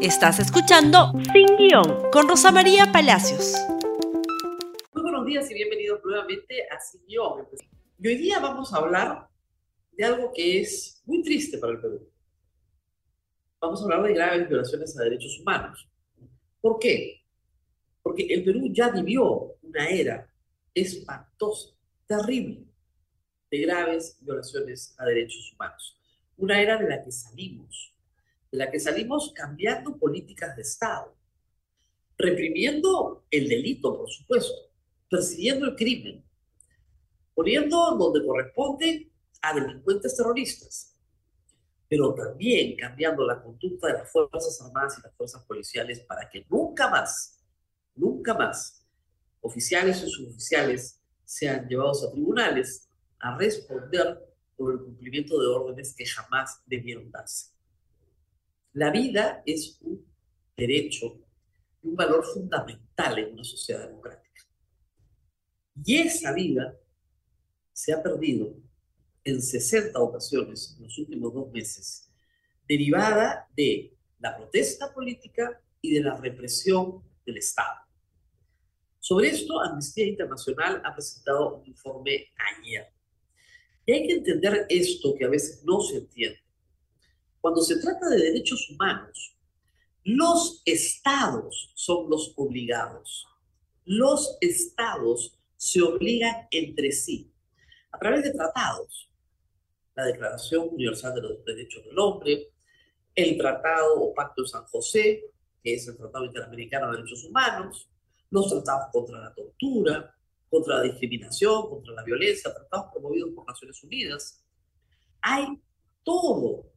Estás escuchando Sin Guión con Rosa María Palacios. Muy buenos días y bienvenidos nuevamente a Sin Guión. Y hoy día vamos a hablar de algo que es muy triste para el Perú. Vamos a hablar de graves violaciones a derechos humanos. ¿Por qué? Porque el Perú ya vivió una era espantosa, terrible, de graves violaciones a derechos humanos. Una era de la que salimos, de la que salimos cambiando políticas de Estado, reprimiendo el delito, por supuesto, persiguiendo el crimen, poniendo donde corresponde a delincuentes terroristas, pero también cambiando la conducta de las Fuerzas Armadas y las Fuerzas Policiales para que nunca más, nunca más, oficiales o suboficiales sean llevados a tribunales a responder por el cumplimiento de órdenes que jamás debieron darse. La vida es un derecho y un valor fundamental en una sociedad democrática. Y esa vida se ha perdido en 60 ocasiones en los últimos dos meses, derivada de la protesta política y de la represión del Estado. Sobre esto, Amnistía Internacional ha presentado un informe ayer. Y hay que entender esto que a veces no se entiende. Cuando se trata de derechos humanos, los estados son los obligados. Los estados se obligan entre sí a través de tratados. La Declaración Universal de los Derechos del Hombre, el Tratado o Pacto de San José, que es el Tratado Interamericano de Derechos Humanos, los tratados contra la tortura, contra la discriminación, contra la violencia, tratados promovidos por Naciones Unidas. Hay todo,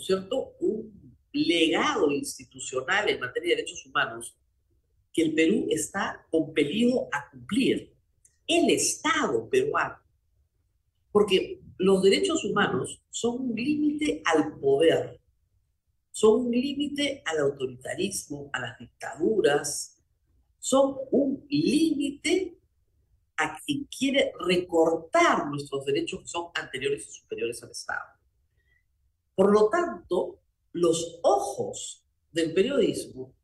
¿no es cierto?, un legado institucional en materia de derechos humanos que el Perú está compelido a cumplir. El Estado peruano. Porque los derechos humanos son un límite al poder, son un límite al autoritarismo, a las dictaduras, son un límite a quien quiere recortar nuestros derechos que son anteriores y superiores al Estado. Por lo tanto, los ojos del periodismo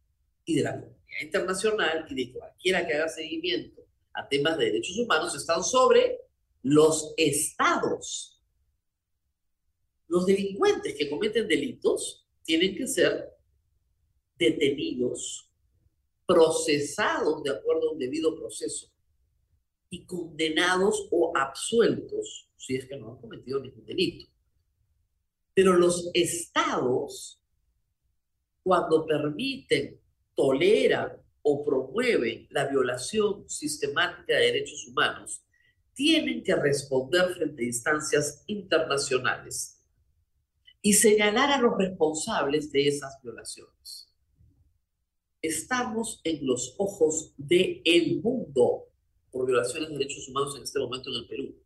y de la comunidad internacional y de cualquiera que haga seguimiento a temas de derechos humanos están sobre los estados. Los delincuentes que cometen delitos tienen que ser detenidos, procesados de acuerdo a un debido proceso y condenados o absueltos si es que no han cometido ningún delito. Pero los estados, cuando permiten, toleran o promueven la violación sistemática de derechos humanos, tienen que responder frente a instancias internacionales y señalar a los responsables de esas violaciones. Estamos en los ojos del el mundo por violaciones de derechos humanos en este momento en el Perú.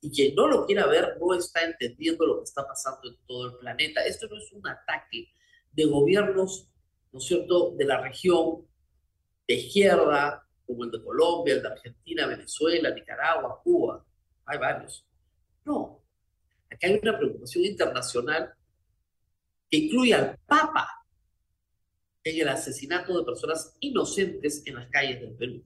Y quien no lo quiera ver no está entendiendo lo que está pasando en todo el planeta. Esto no es un ataque de gobiernos, ¿no es cierto?, de la región de izquierda, como el de Colombia, el de Argentina, Venezuela, Nicaragua, Cuba. Hay varios. No. Aquí hay una preocupación internacional que incluye al Papa en el asesinato de personas inocentes en las calles del Perú.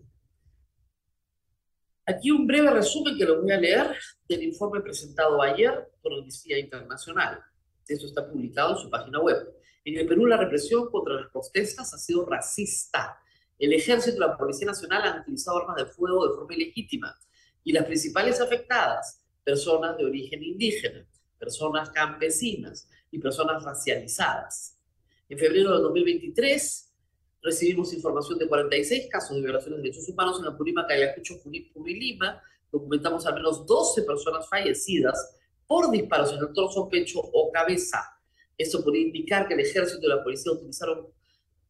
Aquí un breve resumen que lo voy a leer del informe presentado ayer por Amnistía Internacional. Esto está publicado en su página web. En el Perú la represión contra las protestas ha sido racista. El ejército y la Policía Nacional han utilizado armas de fuego de forma ilegítima y las principales afectadas, personas de origen indígena, personas campesinas y personas racializadas. En febrero de 2023 recibimos información de 46 casos de violaciones de derechos humanos en Apurímac, Ayacucho, Junín, y Lima. Documentamos al menos 12 personas fallecidas por disparos en el torso, pecho o cabeza. Esto podría indicar que el ejército y la policía utilizaron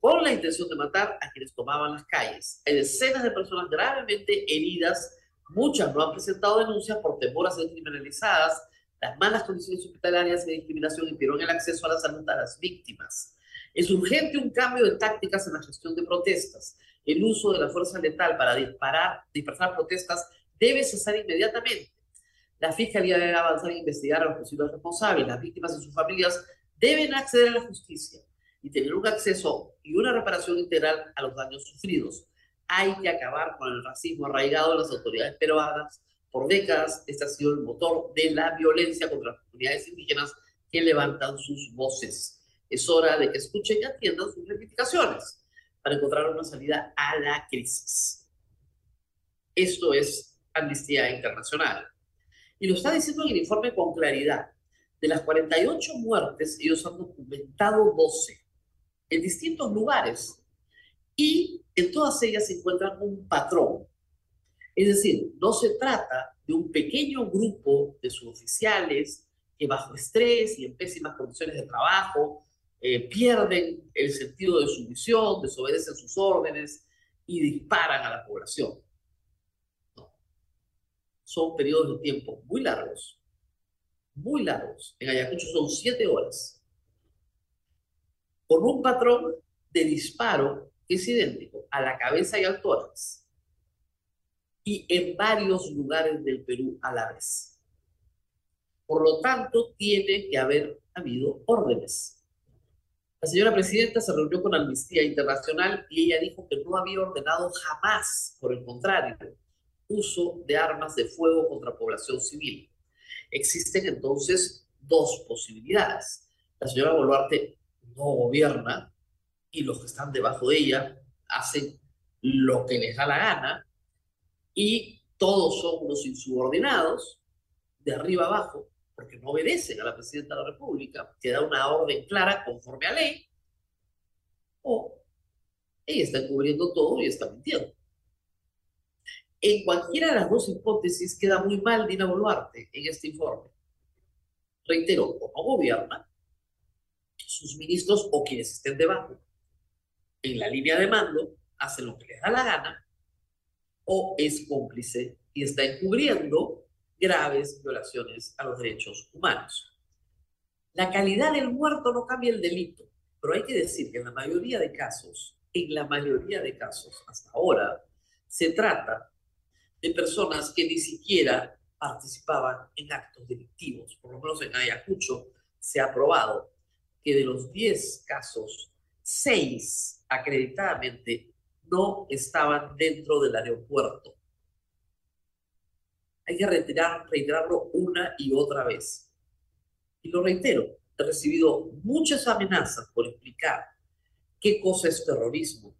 con la intención de matar a quienes tomaban las calles. Hay decenas de personas gravemente heridas, muchas no han presentado denuncias por temor a ser criminalizadas, las malas condiciones hospitalarias y discriminación impidieron el acceso a la salud a las víctimas. Es urgente un cambio de tácticas en la gestión de protestas. El uso de la fuerza letal para disparar, dispersar protestas debe cesar inmediatamente. La Fiscalía debe avanzar e investigar a los posibles responsables. Las víctimas y sus familias deben acceder a la justicia. y tener un acceso y una reparación integral a los daños sufridos. Hay que acabar con el racismo arraigado en las autoridades peruanas. Por décadas, este ha sido el motor de la violencia contra las comunidades indígenas que levantan sus voces. Es hora de que escuchen y atiendan sus reivindicaciones para encontrar una salida a la crisis. Esto es Amnistía Internacional. Y lo está diciendo el informe con claridad. De las 48 muertes, ellos han documentado 12 en distintos lugares y en todas ellas se encuentran un patrón. Es decir, no se trata de un pequeño grupo de suboficiales que bajo estrés y en pésimas condiciones de trabajo eh, pierden el sentido de su misión, desobedecen sus órdenes y disparan a la población. No. Son periodos de tiempo muy largos muy largos. En Ayacucho son siete horas. Con un patrón de disparo que es idéntico a la cabeza y al tórax. Y en varios lugares del Perú a la vez. Por lo tanto, tiene que haber habido órdenes. La señora presidenta se reunió con Amnistía Internacional y ella dijo que no había ordenado jamás, por el contrario, uso de armas de fuego contra población civil. Existen entonces dos posibilidades. La señora Boluarte no gobierna y los que están debajo de ella hacen lo que les da la gana y todos son los insubordinados de arriba abajo porque no obedecen a la presidenta de la República, que da una orden clara conforme a ley, o ella está encubriendo todo y está mintiendo. En cualquiera de las dos hipótesis queda muy mal Dina Boluarte en este informe. Reitero, o no gobierna, sus ministros o quienes estén debajo en la línea de mando hacen lo que les da la gana, o es cómplice y está encubriendo graves violaciones a los derechos humanos. La calidad del muerto no cambia el delito, pero hay que decir que en la mayoría de casos, en la mayoría de casos hasta ahora, se trata de personas que ni siquiera participaban en actos delictivos. Por lo menos en Ayacucho se ha probado que de los 10 casos, 6 acreditadamente no estaban dentro del aeropuerto. Hay que reiterar, reiterarlo una y otra vez. Y lo reitero, he recibido muchas amenazas por explicar qué cosa es terrorismo,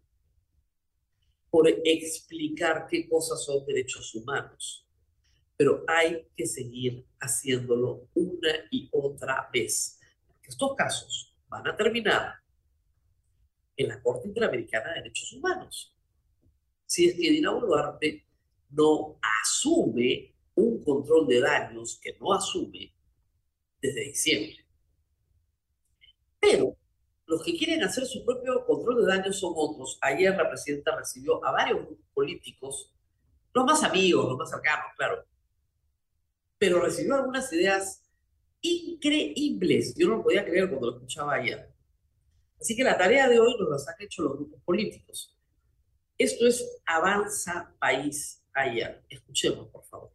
por explicar qué cosas son derechos humanos, pero hay que seguir haciéndolo una y otra vez. Estos casos van a terminar en la Corte Interamericana de Derechos Humanos. Si es que Dina Boluarte no asume un control de daños que no asume desde diciembre. Pero los que quieren hacer su propio control de daños son otros. Ayer la presidenta recibió a varios políticos, los más amigos, los más cercanos, claro, pero recibió algunas ideas increíbles. Yo no lo podía creer cuando lo escuchaba ayer. Así que la tarea de hoy nos la han hecho los grupos políticos. Esto es Avanza País ayer. Escuchemos, por favor.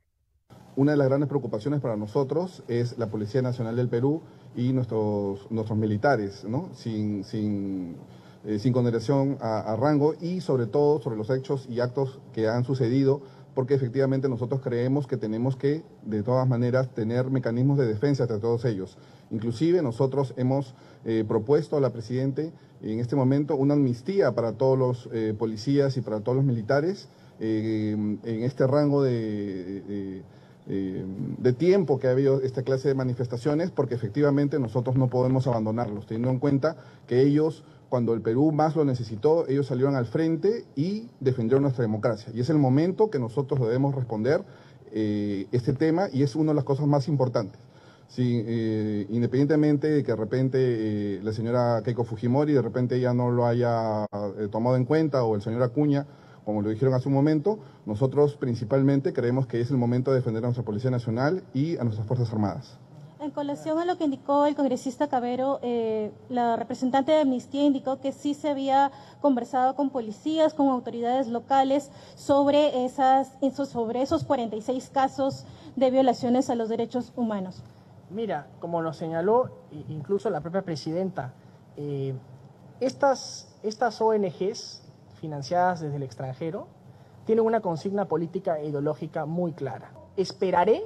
Una de las grandes preocupaciones para nosotros es la Policía Nacional del Perú y nuestros, nuestros militares, ¿no? sin, sin, eh, sin condenación a, rango y sobre todo sobre los hechos y actos que han sucedido, porque efectivamente nosotros creemos que tenemos que, de todas maneras, tener mecanismos de defensa de todos ellos. Inclusive nosotros hemos eh, propuesto a la Presidente en este momento una amnistía para todos los eh, policías y para todos los militares en este rango de eh, de tiempo que ha habido esta clase de manifestaciones, porque efectivamente nosotros no podemos abandonarlos, teniendo en cuenta que ellos, cuando el Perú más lo necesitó, ellos salieron al frente y defendieron nuestra democracia. Y es el momento que nosotros debemos responder eh, este tema y es una de las cosas más importantes. Eh, independientemente de que de repente la señora Keiko Fujimori de repente ya no lo haya tomado en cuenta o el señor Acuña, como lo dijeron hace un momento, nosotros principalmente creemos que es el momento de defender a nuestra Policía Nacional y a nuestras Fuerzas Armadas. En colación a lo que indicó el congresista Cabero, eh, la representante de Amnistía indicó que sí se había conversado con policías, con autoridades locales sobre, esas, sobre esos 46 casos de violaciones a los derechos humanos. Mira, como nos señaló incluso la propia presidenta, eh, estas, estas ONGs financiadas desde el extranjero tienen una consigna política e ideológica muy clara. Esperaré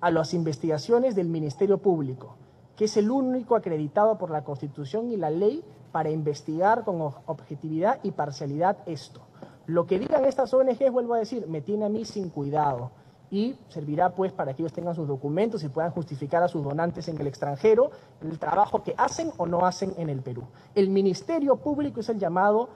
a las investigaciones del Ministerio Público, que es el único acreditado por la Constitución y la ley para investigar con objetividad y parcialidad esto. Lo que digan estas ONGs, vuelvo a decir, me tiene a mí sin cuidado y servirá pues para que ellos tengan sus documentos y puedan justificar a sus donantes en el extranjero el trabajo que hacen o no hacen en el Perú. El Ministerio Público es el llamado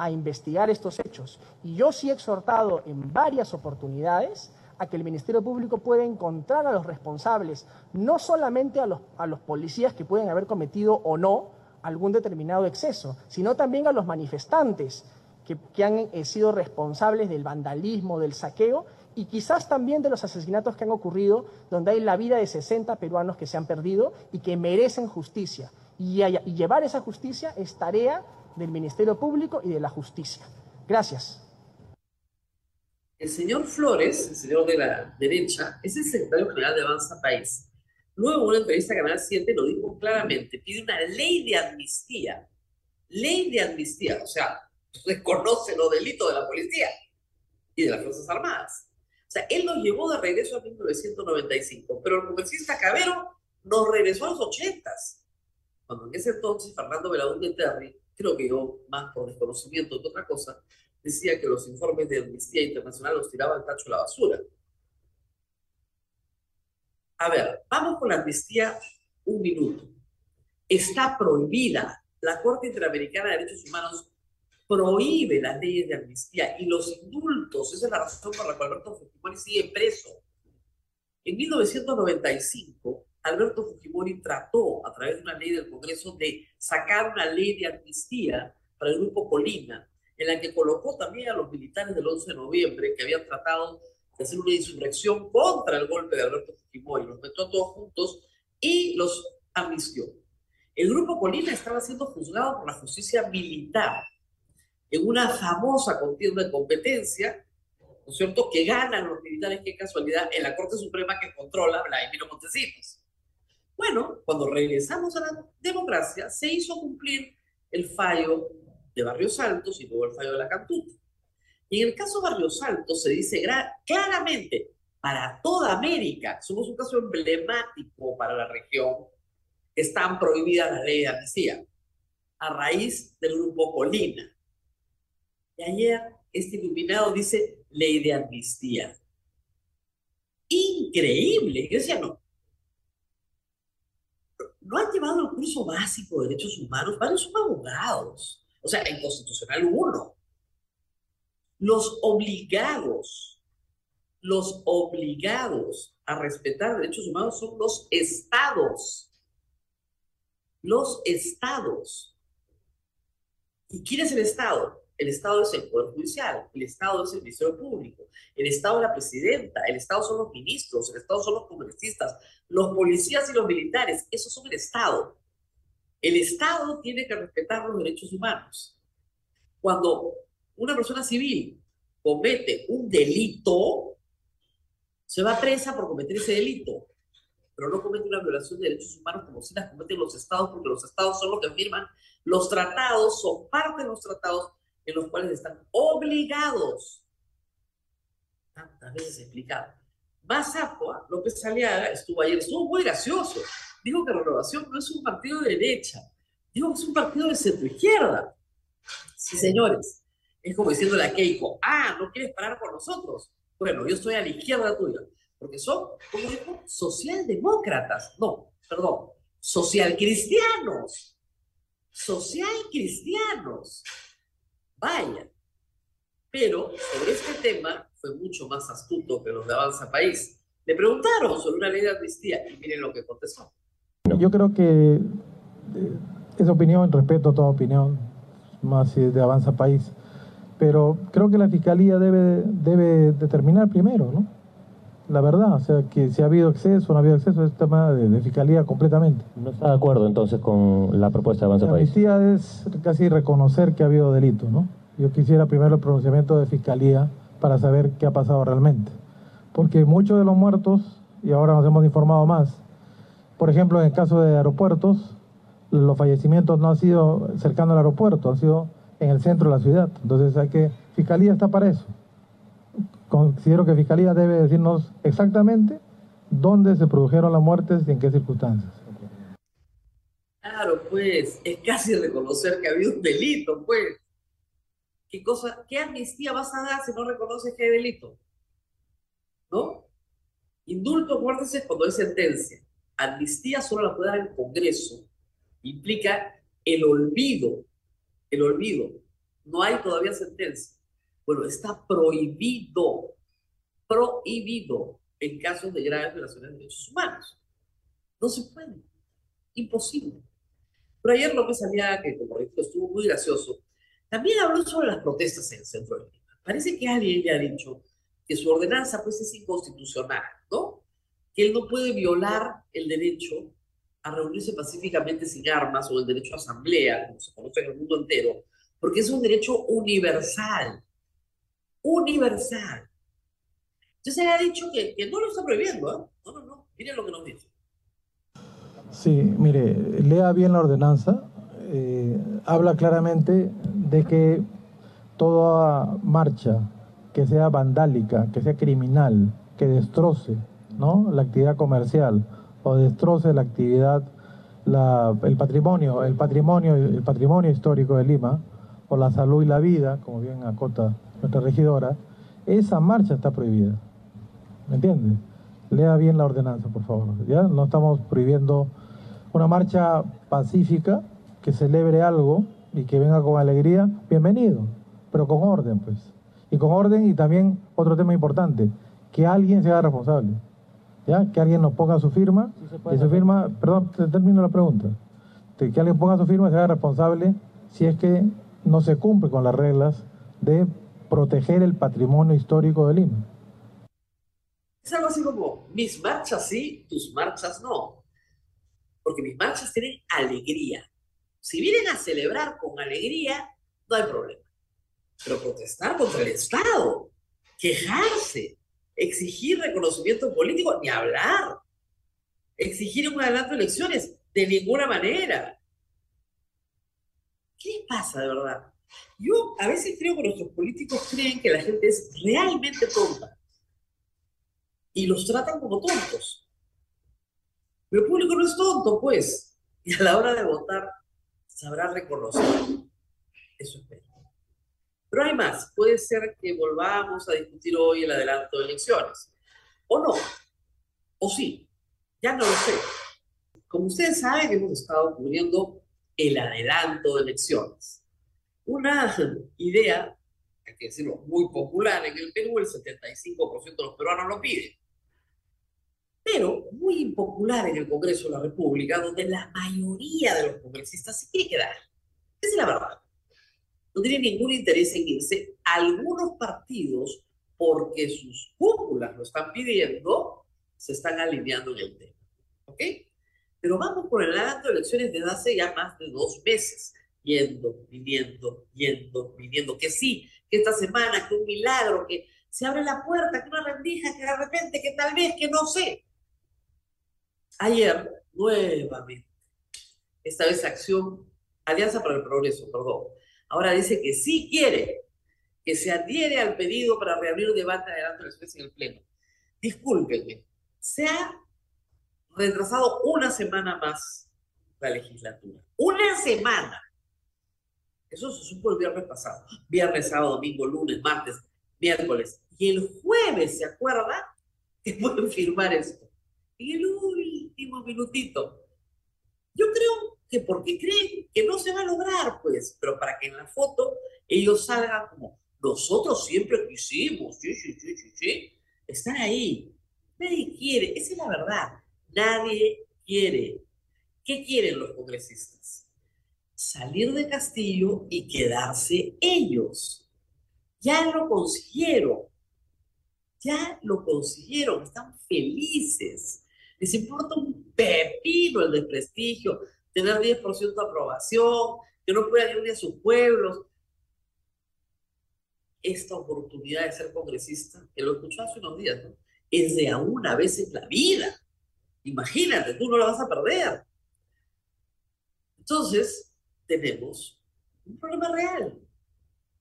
a investigar estos hechos y yo sí he exhortado en varias oportunidades a que el Ministerio Público pueda encontrar a los responsables, no solamente a los, a los policías que pueden haber cometido o no algún determinado exceso, sino también a los manifestantes que, que han eh, sido responsables del vandalismo, del saqueo y quizás también de los asesinatos que han ocurrido, donde hay la vida de 60 peruanos que se han perdido y que merecen justicia. Y, y llevar esa justicia es tarea del Ministerio Público y de la justicia. Gracias. El señor Flores, el señor de la derecha, es el secretario general de Avanza País. Luego, en una entrevista a Canal 7, lo dijo claramente: pide una ley de amnistía. Ley de amnistía. O sea, reconoce los delitos de la policía y de las Fuerzas Armadas. O sea, él nos llevó de regreso a 1995, pero el congresista Cabero nos regresó a los 80 cuando en ese entonces Fernando Belaúnde Terry, creo que yo más por desconocimiento que otra cosa, decía que los informes de Amnistía Internacional los tiraba al tacho de la basura. A ver, vamos con la amnistía un minuto. Está prohibida. La Corte Interamericana de Derechos Humanos prohíbe las leyes de amnistía y los indultos. Esa es la razón por la cual Alberto Fujimori sigue preso. En 1995, Alberto Fujimori trató, a través de una ley del Congreso, de sacar una ley de amnistía para el Grupo Colina, en la que colocó también a los militares del 11 de noviembre que habían tratado de hacer una insurrección contra el golpe de Alberto Fujimori. Los metió a todos juntos y los amnistió. El Grupo Colina estaba siendo juzgado por la justicia militar en una famosa contienda de competencia, ¿no es cierto?, que ganan los militares, qué casualidad, en la Corte Suprema que controla Vladimiro Montesinos. Bueno, cuando regresamos a la democracia, se hizo cumplir el fallo de Barrios Altos y luego el fallo de la Cantuta. Y en el caso Barrios Altos se dice claramente, para toda América, somos un caso emblemático para la región, están prohibidas las leyes de amnistía, a raíz del grupo Colina. Y ayer este iluminado dice ley de amnistía. Increíble. Yo decía, no. No han llevado el curso básico de derechos humanos, varios son abogados. O sea, en Constitucional uno. Los obligados, los obligados a respetar derechos humanos son los estados. Los estados. ¿Y quién es el estado? El Estado es el Poder Judicial, el Estado es el Ministerio Público, el Estado es la Presidenta, el Estado son los ministros, el Estado son los congresistas, los policías y los militares, esos son el Estado. El Estado tiene que respetar los derechos humanos. Cuando una persona civil comete un delito, se va presa por cometer ese delito, pero no comete una violación de derechos humanos como si las cometen los estados, porque los estados son los que firman los tratados, son parte de los tratados en los cuales están obligados. Tantas veces explicado. Mazapua, López Aliaga, estuvo ayer, estuvo muy gracioso. Dijo que Renovación no es un partido de derecha, dijo que es un partido de centro-izquierda. Sí, señores. Es como diciéndole a Keiko, ah, ¿no quieres parar con nosotros? Bueno, yo estoy a la izquierda tuya, porque son, como dijo, socialdemócratas. No, perdón, socialcristianos. Socialcristianos. Vaya. Pero sobre este tema fue mucho más astuto que los de Avanza País. Le preguntaron sobre una ley de amnistía y miren lo que contestó. Yo creo que eh, esa opinión, respeto a toda opinión, más si de Avanza País, pero creo que la Fiscalía debe, debe determinar primero, ¿no? La verdad, o sea, que si ha habido exceso o no ha habido exceso, es tema de, Fiscalía completamente. ¿No está de acuerdo entonces con la propuesta de Avanza la País? Amnistía es casi reconocer que ha habido delito, ¿no? Yo quisiera primero el pronunciamiento de Fiscalía para saber qué ha pasado realmente. Porque muchos de los muertos, y ahora nos hemos informado más, por ejemplo, en el caso de aeropuertos, los fallecimientos no han sido cercano al aeropuerto, han sido en el centro de la ciudad. Entonces hay que, Fiscalía está para eso. Considero que Fiscalía debe decirnos exactamente dónde se produjeron las muertes y en qué circunstancias. Claro, pues, es casi reconocer que ha habido un delito, pues. ¿Qué cosa, qué amnistía vas a dar si no reconoces que hay delito? ¿No? Indulto, acuérdense, cuando hay sentencia. Amnistía solo la puede dar el Congreso. Implica el olvido. El olvido. No hay todavía sentencia. Bueno, está prohibido. Prohibido en casos de graves violaciones de derechos humanos. No se puede. Imposible. Pero ayer López Aliaga, que como dijo estuvo muy gracioso, también habló sobre las protestas en el centro de Lima. Parece que alguien le ha dicho que su ordenanza pues es inconstitucional, ¿no? Que él no puede violar el derecho a reunirse pacíficamente sin armas o el derecho a asamblea, como se conoce en el mundo entero, porque es un derecho universal. Universal. Entonces se ha dicho que, no lo está prohibiendo, ¿eh? No, no, no. Miren lo que nos dice. Sí, mire, lea bien la ordenanza. Eh, habla claramente de que toda marcha que sea vandálica, que sea criminal, que destroce ¿no? la actividad comercial o destroce la actividad, el patrimonio, el patrimonio, el patrimonio histórico de Lima, o la salud y la vida, como bien acota nuestra regidora, esa marcha está prohibida. ¿Me entiende? Lea bien la ordenanza, por favor. ¿ya? No estamos prohibiendo una marcha pacífica que celebre algo y que venga con alegría, bienvenido, pero con orden, pues. Y con orden y también otro tema importante, que alguien sea responsable. ¿Ya? Que alguien nos ponga su firma y su firma, perdón, termino la pregunta. Que alguien ponga su firma y sea responsable si es que no se cumple con las reglas de proteger el patrimonio histórico de Lima. Es algo así como, mis marchas sí, tus marchas no. Porque mis marchas tienen alegría. Si vienen a celebrar con alegría, no hay problema. Pero protestar contra el Estado, quejarse, exigir reconocimiento político, ni hablar. Exigir un adelanto de elecciones, de ninguna manera. ¿Qué les pasa de verdad? Yo a veces creo que nuestros políticos creen que la gente es realmente tonta y los tratan como tontos. Pero el público no es tonto, pues, y a la hora de votar sabrá reconocer. Eso espero. Pero hay más. Puede ser que volvamos a discutir hoy el adelanto de elecciones. O no. O sí. Ya no lo sé. Como ustedes saben, hemos estado cubriendo el adelanto de elecciones. Una idea, hay que decirlo, muy popular en el Perú, el 75% de los peruanos lo piden. Pero muy impopular en el Congreso de la República, donde la mayoría de los congresistas se quiere quedar. Esa es la verdad. No tiene ningún interés en irse. Algunos partidos, porque sus cúpulas lo están pidiendo, se están alineando en el tema. ¿Ok? Pero vamos por el adelanto de elecciones desde hace ya más de dos meses, yendo, viniendo, yendo, viniendo, que sí, que esta semana, que un milagro, que se abre la puerta, que una rendija, que de repente, que tal vez, que no sé. Ayer, nuevamente, esta vez acción, Alianza para el Progreso, perdón, ahora dice que sí quiere que se adhiere al pedido para reabrir debate adelante de elecciones en el Pleno. Discúlpenme, se ha retrasado una semana más la legislatura. Una semana. Eso se supo el viernes pasado. Viernes, sábado, domingo, lunes, martes, miércoles. Y el jueves se acuerda que pueden firmar esto. En el último minutito. Yo creo que porque creen que no se va a lograr, pues, pero para que en la foto ellos salgan como nosotros siempre quisimos, sí, sí, sí, sí, sí, están ahí. Nadie quiere, esa es la verdad. Nadie quiere. ¿Qué quieren los congresistas? Salir de Castillo y quedarse ellos. Ya lo consiguieron. Ya lo consiguieron. Están felices. Les importa un pepino el desprestigio, tener 10% de aprobación, que no puedan ir a sus pueblos. Esta oportunidad de ser congresista, que lo escuchó hace unos días, ¿no? es de a una vez en la vida. Imagínate, tú no la vas a perder. Entonces, tenemos un problema real.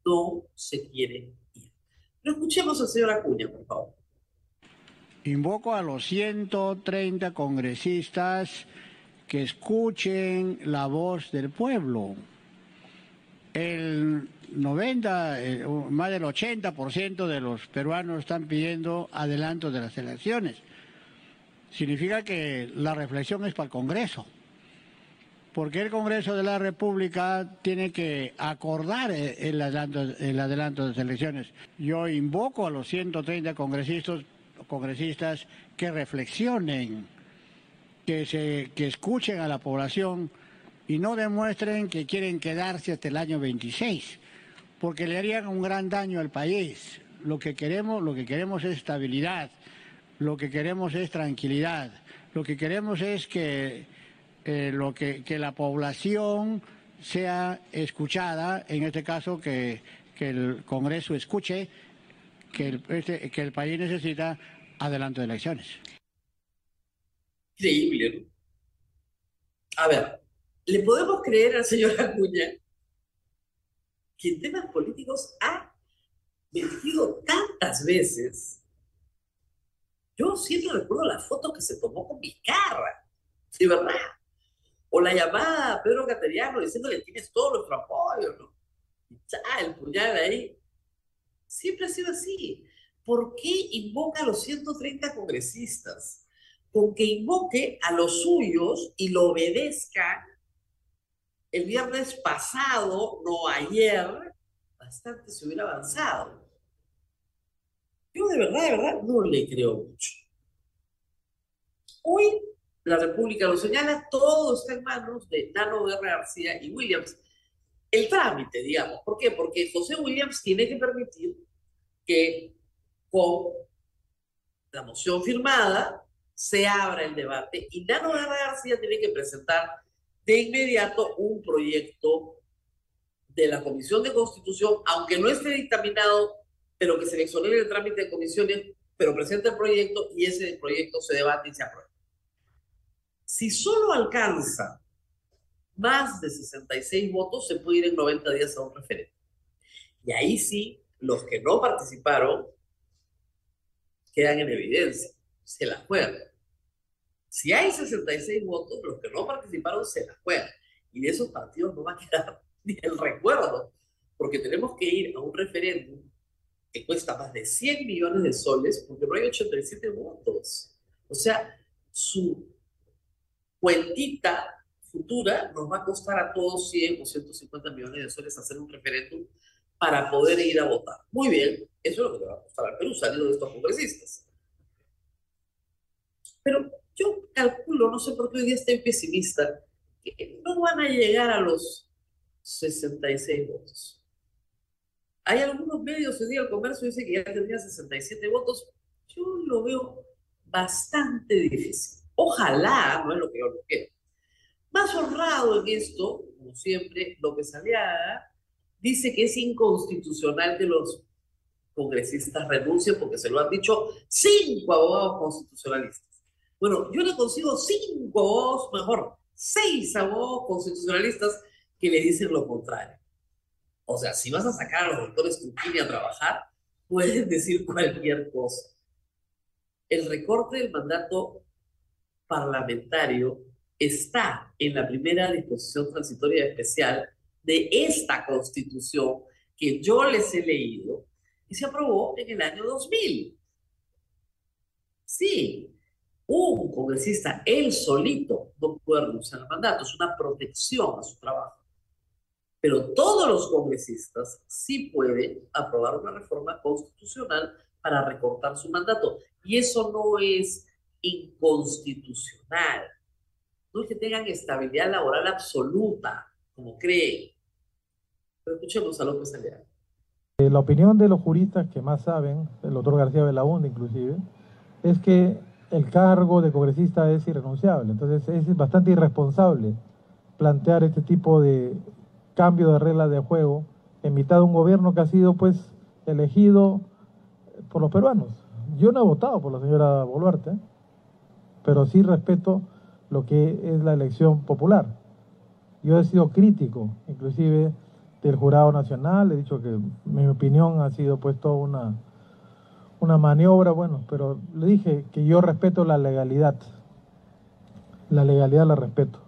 No se quiere ir. Pero escuchemos al señor Acuña, por favor. Invoco a los 130 congresistas que escuchen la voz del pueblo. El 90, eh, más del 80% de los peruanos están pidiendo adelanto de las elecciones. Significa que la reflexión es para el Congreso, porque el Congreso de la República tiene que acordar el adelanto, el adelanto de las elecciones. Yo invoco a los 130 congresistas, congresistas que reflexionen, que, se, que escuchen a la población y no demuestren que quieren quedarse hasta el año 26 porque le harían un gran daño al país. Lo que queremos, lo que queremos es estabilidad, lo que queremos es tranquilidad, lo que queremos es que, eh, lo que, que, la población sea escuchada, en este caso que, que el Congreso escuche que el, este, que el país necesita adelanto de elecciones. Increíble. A ver, ¿le podemos creer al señor Acuña que en temas políticos ha mentido tantas veces. Yo siempre recuerdo la foto que se tomó con Vizcarra, de verdad. O la llamada a Pedro Cateriano diciéndole tienes todo nuestro apoyo, ¿no? Y ya, el puñal ahí. Siempre ha sido así. ¿Por qué invoca a los 130 congresistas? Con que invoque a los suyos y lo obedezcan el viernes pasado, no ayer, bastante se hubiera avanzado. Yo de verdad, de verdad, no le creo mucho. Hoy la República lo señala, todo está en manos de Nano R. García y Williams. El trámite, digamos. ¿Por qué? Porque José Williams tiene que permitir que con la moción firmada se abra el debate y Nano R. García tiene que presentar de inmediato un proyecto de la Comisión de Constitución, aunque no esté dictaminado, pero que se le exonere el trámite de comisiones, pero presenta el proyecto y ese proyecto se debate y se aprueba. Si solo alcanza más de 66 votos, se puede ir en 90 días a un referéndum. Y ahí sí, los que no participaron quedan en evidencia, se la juegan. Si hay 66 votos, los que no participaron se la juegan. Y de esos partidos no va a quedar ni el recuerdo, porque tenemos que ir a un referéndum que cuesta más de 100 millones de soles, porque no hay 87 votos. O sea, su cuentita futura nos va a costar a todos 100 o 150 millones de soles hacer un referéndum para poder ir a votar. Muy bien, eso es lo que le va a costar al Perú, saliendo de estos congresistas. Pero yo calculo, no sé por qué hoy día estoy pesimista, que no van a llegar a los 66 votos. Hay algunos medios, hoy día el comercio dice que ya tendría 67 votos. Yo lo veo bastante difícil. Ojalá, no es lo que yo lo quiero. Más honrado en esto, como siempre, López Aliaga dice que es inconstitucional que los congresistas renuncien porque se lo han dicho cinco abogados constitucionalistas. Bueno, yo le consigo cinco abogados, mejor, seis abogados constitucionalistas que le dicen lo contrario. O sea, si vas a sacar a los doctores Tuquini a trabajar, puedes decir cualquier cosa. El recorte del mandato parlamentario está en la primera disposición transitoria especial de esta constitución que yo les he leído y se aprobó en el año 2000. Sí, un congresista, él solito, no puede renunciar al mandato, es una protección a su trabajo. Pero todos los congresistas sí pueden aprobar una reforma constitucional para recortar su mandato. Y eso no es inconstitucional. No es que tengan estabilidad laboral absoluta, como creen. Pero escuchemos a López Aliaga. Eh, la opinión de los juristas que más saben, el doctor García Belaúnde inclusive, es que el cargo de congresista es irrenunciable. Entonces es bastante irresponsable plantear este tipo de cambio de reglas de juego en mitad de un gobierno que ha sido pues elegido por los peruanos. Yo no he votado por la señora Boluarte, pero sí respeto lo que es la elección popular. Yo he sido crítico, inclusive del Jurado Nacional, he dicho que mi opinión ha sido pues toda una, una maniobra, bueno, pero le dije que yo respeto la legalidad, la legalidad la respeto,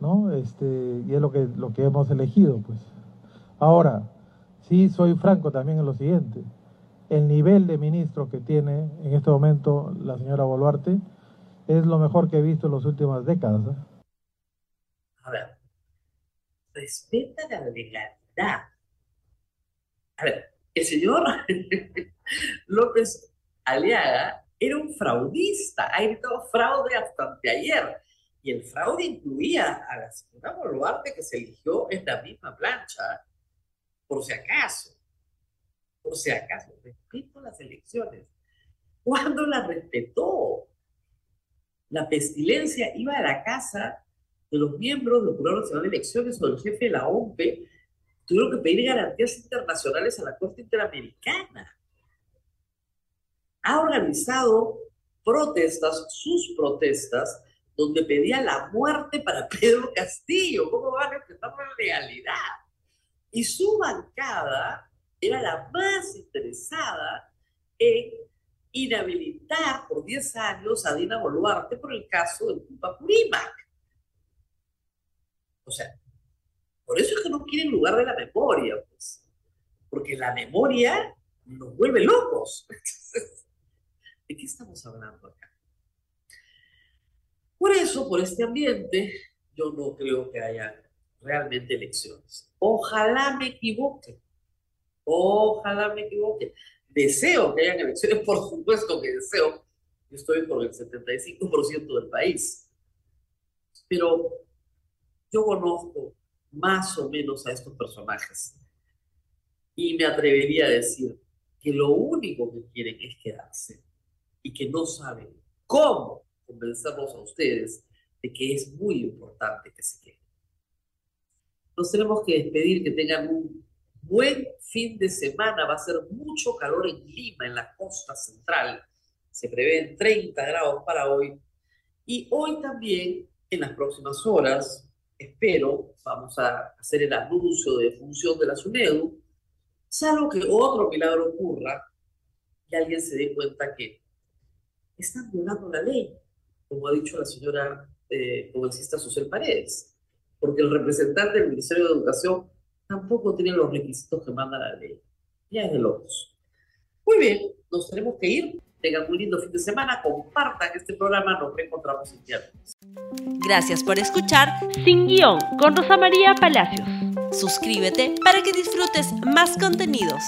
¿no? Este, y es lo que, lo que hemos elegido, pues. Ahora, sí soy franco también en lo siguiente, el nivel de ministro que tiene en este momento la señora Boluarte es lo mejor que he visto en las últimas décadas. ¿eh? A ver, respeta la legalidad. A ver, el señor López Aliaga era un fraudista, ha evitado fraude hasta ayer. Y el fraude incluía a la señora Boluarte que se eligió en la misma plancha, por si acaso. Por si acaso, respeto las elecciones. ¿Cuándo la respetó? La pestilencia iba a la casa de los miembros del Jurado Nacional de Elecciones o del jefe de la OMP, tuvieron que pedir garantías internacionales a la Corte Interamericana. Ha organizado protestas, sus protestas, donde pedía la muerte para Pedro Castillo. ¿Cómo van a respetar la legalidad? Y su bancada era la más interesada en inhabilitar por 10 años a Dina Boluarte por el caso del Purímac. O sea, por eso es que no quieren lugar de la memoria, pues. Porque la memoria nos vuelve locos. ¿De qué estamos hablando acá? Por eso, por este ambiente, yo no creo que haya realmente elecciones. Ojalá me equivoque. Ojalá me equivoque. Deseo que hayan elecciones, por supuesto que deseo. Yo estoy con el 75% del país. Pero yo conozco más o menos a estos personajes y me atrevería a decir que lo único que quieren es quedarse y que no saben cómo convencerlos a ustedes de que es muy importante que se queden. Nos tenemos que despedir, que tengan un buen fin de semana. Va a ser mucho calor en Lima, en la costa central. Se prevén 30 grados para hoy. Y hoy también, en las próximas horas, espero, vamos a hacer el anuncio de función de la SUNEDU, salvo que otro milagro ocurra y alguien se dé cuenta que están violando la ley, como ha dicho la señora eh, congresista Social Paredes, porque el representante del Ministerio de Educación tampoco tiene los requisitos que manda la ley. Ya es de locos. Muy bien, nos tenemos que ir. Tengan un lindo fin de semana, compartan este programa, nos reencontramos el viernes. Gracias por escuchar Sin Guión con Rosa María Palacios. Suscríbete para que disfrutes más contenidos.